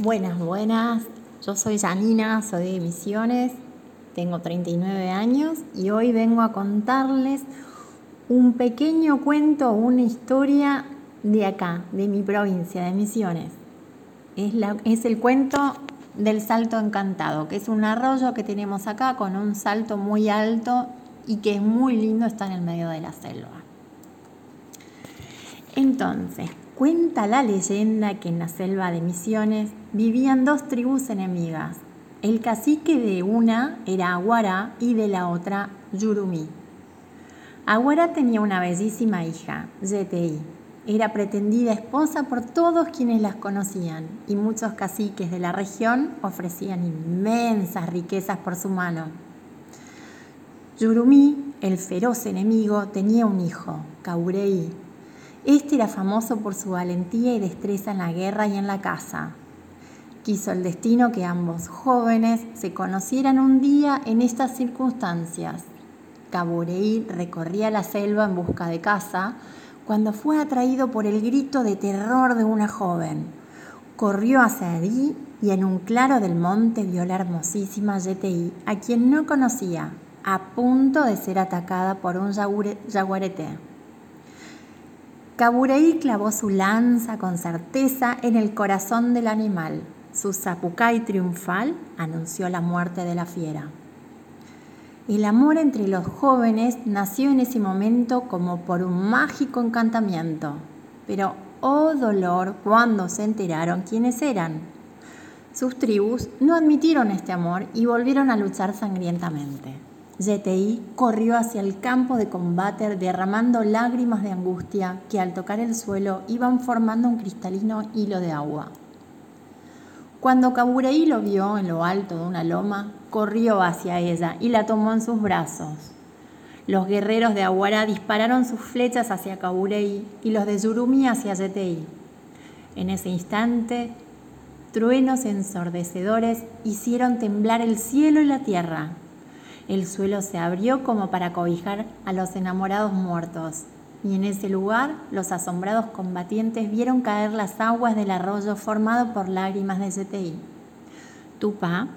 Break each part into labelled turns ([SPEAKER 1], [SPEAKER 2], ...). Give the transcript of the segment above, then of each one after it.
[SPEAKER 1] Buenas, buenas. Yo soy Janina, soy de Misiones, tengo 39 años y hoy vengo a contarles un pequeño cuento, una historia de acá, de mi provincia, de Misiones. Es, es el cuento del Salto Encantado, que es un arroyo que tenemos acá con un salto muy alto y que es muy lindo, está en el medio de la selva. Entonces, Cuenta la leyenda que en la selva de Misiones vivían dos tribus enemigas. El cacique de una era Aguara y de la otra Yurumí. Aguara tenía una bellísima hija, Yetei. Era pretendida esposa por todos quienes las conocían y muchos caciques de la región ofrecían inmensas riquezas por su mano. Yurumí, el feroz enemigo, tenía un hijo, Kaurei, este era famoso por su valentía y destreza en la guerra y en la caza. Quiso el destino que ambos jóvenes se conocieran un día en estas circunstancias. Caburei recorría la selva en busca de caza cuando fue atraído por el grito de terror de una joven. Corrió hacia allí y en un claro del monte vio la hermosísima Yetei, a quien no conocía, a punto de ser atacada por un yaguareté. Caburei clavó su lanza con certeza en el corazón del animal. Su zapucay triunfal anunció la muerte de la fiera. El amor entre los jóvenes nació en ese momento como por un mágico encantamiento. Pero, oh dolor, cuando se enteraron quiénes eran. Sus tribus no admitieron este amor y volvieron a luchar sangrientamente. Yetei corrió hacia el campo de combate derramando lágrimas de angustia que al tocar el suelo iban formando un cristalino hilo de agua. Cuando Kaburei lo vio en lo alto de una loma, corrió hacia ella y la tomó en sus brazos. Los guerreros de Aguara dispararon sus flechas hacia Kaburei y los de Yurumi hacia Yetei. En ese instante, truenos ensordecedores hicieron temblar el cielo y la tierra el suelo se abrió como para cobijar a los enamorados muertos, y en ese lugar los asombrados combatientes vieron caer las aguas del arroyo formado por lágrimas de Yetei. Tupa,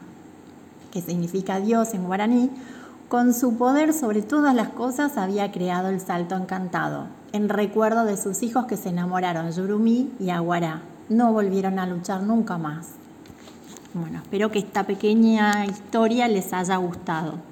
[SPEAKER 1] que significa Dios en guaraní, con su poder sobre todas las cosas había creado el salto encantado, en recuerdo de sus hijos que se enamoraron, Yurumi y Aguará. No volvieron a luchar nunca más. Bueno, espero que esta pequeña historia les haya gustado.